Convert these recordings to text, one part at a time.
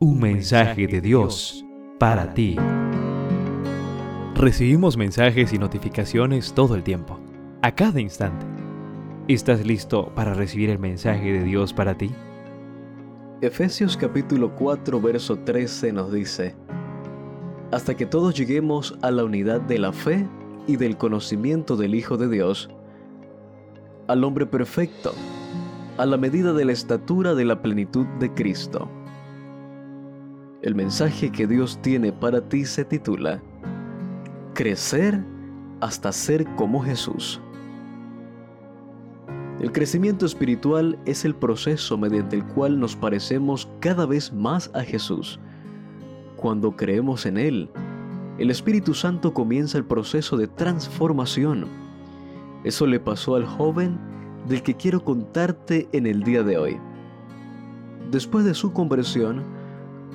Un mensaje de Dios para ti. Recibimos mensajes y notificaciones todo el tiempo, a cada instante. ¿Estás listo para recibir el mensaje de Dios para ti? Efesios capítulo 4 verso 13 nos dice, Hasta que todos lleguemos a la unidad de la fe y del conocimiento del Hijo de Dios, al hombre perfecto, a la medida de la estatura de la plenitud de Cristo el mensaje que Dios tiene para ti se titula Crecer hasta ser como Jesús. El crecimiento espiritual es el proceso mediante el cual nos parecemos cada vez más a Jesús. Cuando creemos en Él, el Espíritu Santo comienza el proceso de transformación. Eso le pasó al joven del que quiero contarte en el día de hoy. Después de su conversión,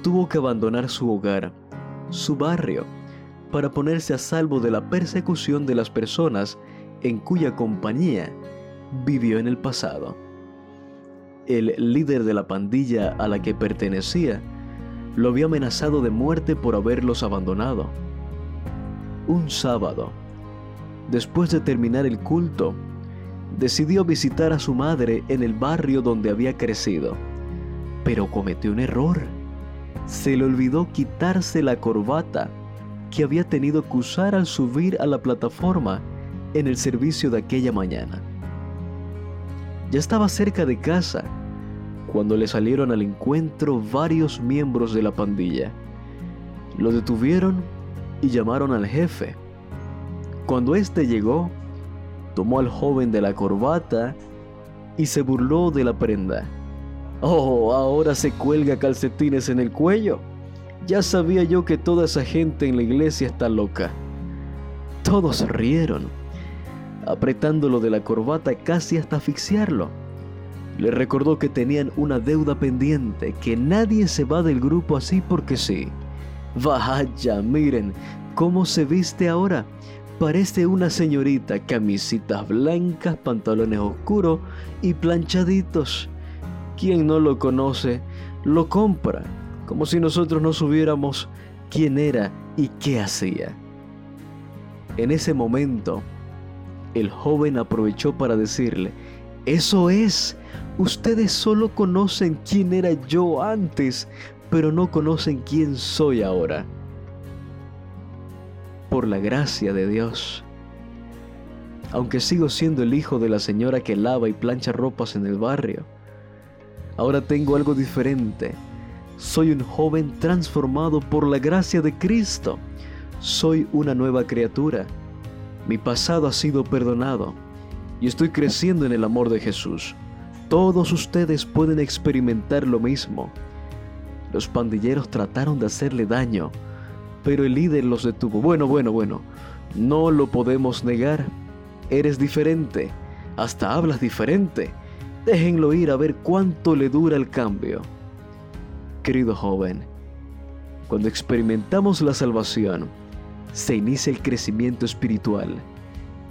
tuvo que abandonar su hogar, su barrio, para ponerse a salvo de la persecución de las personas en cuya compañía vivió en el pasado. El líder de la pandilla a la que pertenecía lo había amenazado de muerte por haberlos abandonado. Un sábado, después de terminar el culto, decidió visitar a su madre en el barrio donde había crecido, pero cometió un error se le olvidó quitarse la corbata que había tenido que usar al subir a la plataforma en el servicio de aquella mañana. Ya estaba cerca de casa cuando le salieron al encuentro varios miembros de la pandilla. Lo detuvieron y llamaron al jefe. Cuando éste llegó, tomó al joven de la corbata y se burló de la prenda. Oh, ahora se cuelga calcetines en el cuello. Ya sabía yo que toda esa gente en la iglesia está loca. Todos rieron, apretándolo de la corbata casi hasta asfixiarlo. Le recordó que tenían una deuda pendiente, que nadie se va del grupo así porque sí. Vaya, miren cómo se viste ahora. Parece una señorita, camisitas blancas, pantalones oscuros y planchaditos. Quien no lo conoce, lo compra, como si nosotros no supiéramos quién era y qué hacía. En ese momento, el joven aprovechó para decirle, eso es, ustedes solo conocen quién era yo antes, pero no conocen quién soy ahora. Por la gracia de Dios, aunque sigo siendo el hijo de la señora que lava y plancha ropas en el barrio, Ahora tengo algo diferente. Soy un joven transformado por la gracia de Cristo. Soy una nueva criatura. Mi pasado ha sido perdonado y estoy creciendo en el amor de Jesús. Todos ustedes pueden experimentar lo mismo. Los pandilleros trataron de hacerle daño, pero el líder los detuvo. Bueno, bueno, bueno, no lo podemos negar. Eres diferente, hasta hablas diferente Déjenlo ir a ver cuánto le dura el cambio. Querido joven, cuando experimentamos la salvación, se inicia el crecimiento espiritual.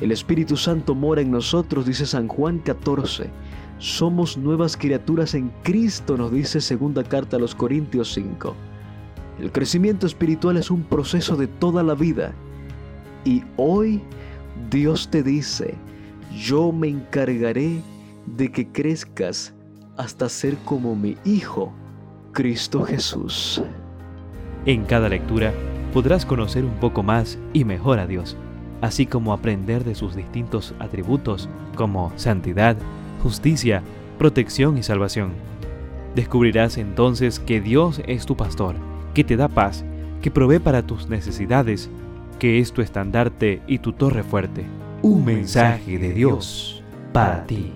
El Espíritu Santo mora en nosotros, dice San Juan 14. Somos nuevas criaturas en Cristo, nos dice segunda carta a los Corintios 5. El crecimiento espiritual es un proceso de toda la vida. Y hoy Dios te dice, yo me encargaré de que crezcas hasta ser como mi Hijo, Cristo Jesús. En cada lectura podrás conocer un poco más y mejor a Dios, así como aprender de sus distintos atributos como santidad, justicia, protección y salvación. Descubrirás entonces que Dios es tu pastor, que te da paz, que provee para tus necesidades, que es tu estandarte y tu torre fuerte. Un mensaje de Dios para ti.